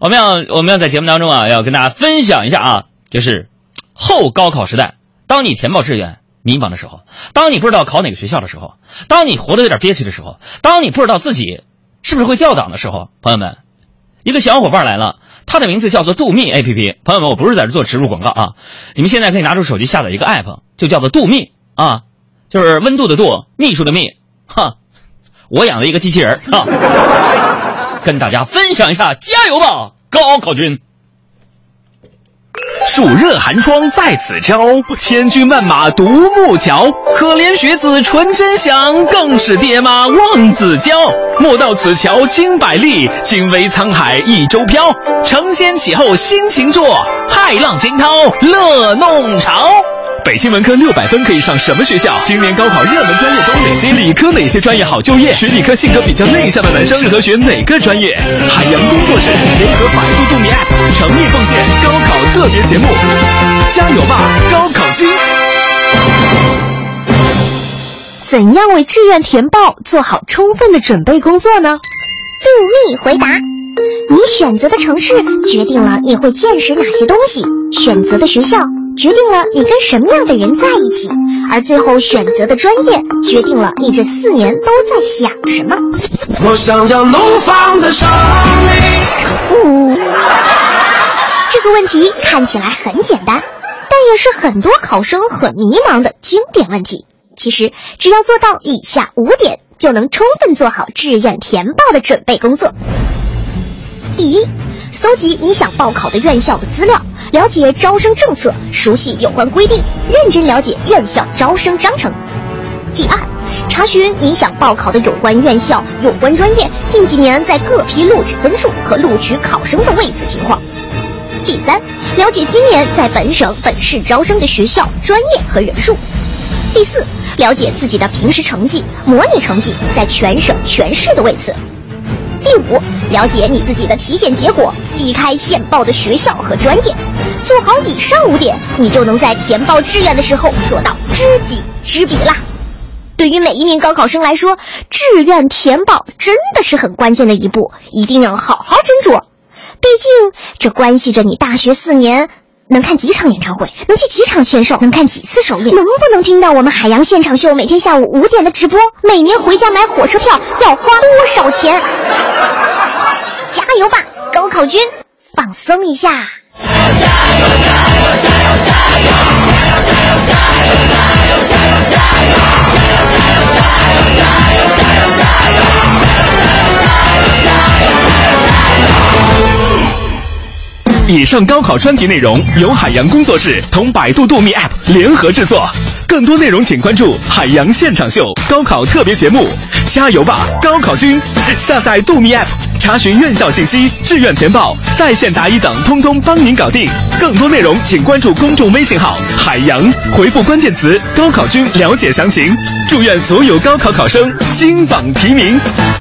我们要我们要在节目当中啊，要跟大家分享一下啊，就是后高考时代，当你填报志愿迷茫的时候，当你不知道考哪个学校的时候，当你活得有点憋屈的时候，当你不知道自己是不是会掉档的时候，朋友们，一个小伙伴来了，他的名字叫做度蜜 APP。朋友们，我不是在这做植入广告啊，你们现在可以拿出手机下载一个 app，就叫做度蜜啊，就是温度的度，秘书的秘，哈，我养了一个机器人儿哈，跟大家分享一下，加油吧，高考君！暑热寒霜在此招，千军万马独木桥。可怜学子纯真想，更是爹妈望子娇。莫道此桥经百历，惊为沧海一舟飘。承先启后心情作，骇浪惊涛乐弄潮。北京文科六百分可以上什么学校？今年高考热门专业都哪些？理科哪些专业好就业？学理科性格比较内向的男生适合学哪个专业？海洋工作室联合百度度秘 App 诚意奉献高考特别节目，加油吧，高考君！怎样为志愿填报做好充分的准备工作呢？杜密回答：你选择的城市决定了你会见识哪些东西，选择的学校决定了你跟什么样的人在一起，而最后选择的专业决定了你这四年都在想什么。我想要怒放的生命。呜、这个问题看起来很简单，但也是很多考生很迷茫的经典问题。其实只要做到以下五点，就能充分做好志愿填报的准备工作。第一，搜集你想报考的院校的资料，了解招生政策，熟悉有关规定，认真了解院校招生章程。第二，查询你想报考的有关院校、有关专业近几年在各批录取分数和录取考生的位次情况。第三，了解今年在本省、本市招生的学校、专业和人数。第四，了解自己的平时成绩、模拟成绩在全省、全市的位次。第五，了解你自己的体检结果，避开现报的学校和专业。做好以上五点，你就能在填报志愿的时候做到知己知彼啦。对于每一名高考生来说，志愿填报真的是很关键的一步，一定要好好斟酌。毕竟这关系着你大学四年能看几场演唱会，能去几场签售，能看几次首映，能不能听到我们海洋现场秀每天下午五点的直播，每年回家买火车票要花多少钱？加油吧，高考君！放松一下。以上高考专题内容由海洋工作室同百度度秘 App 联合制作，更多内容请关注海洋现场秀高考特别节目。加油吧，高考君！下载度秘 App，查询院校信息、志愿填报、在线答疑等，通通帮您搞定。更多内容请关注公众微信号“海洋”，回复关键词“高考君”了解详情。祝愿所有高考考生金榜题名！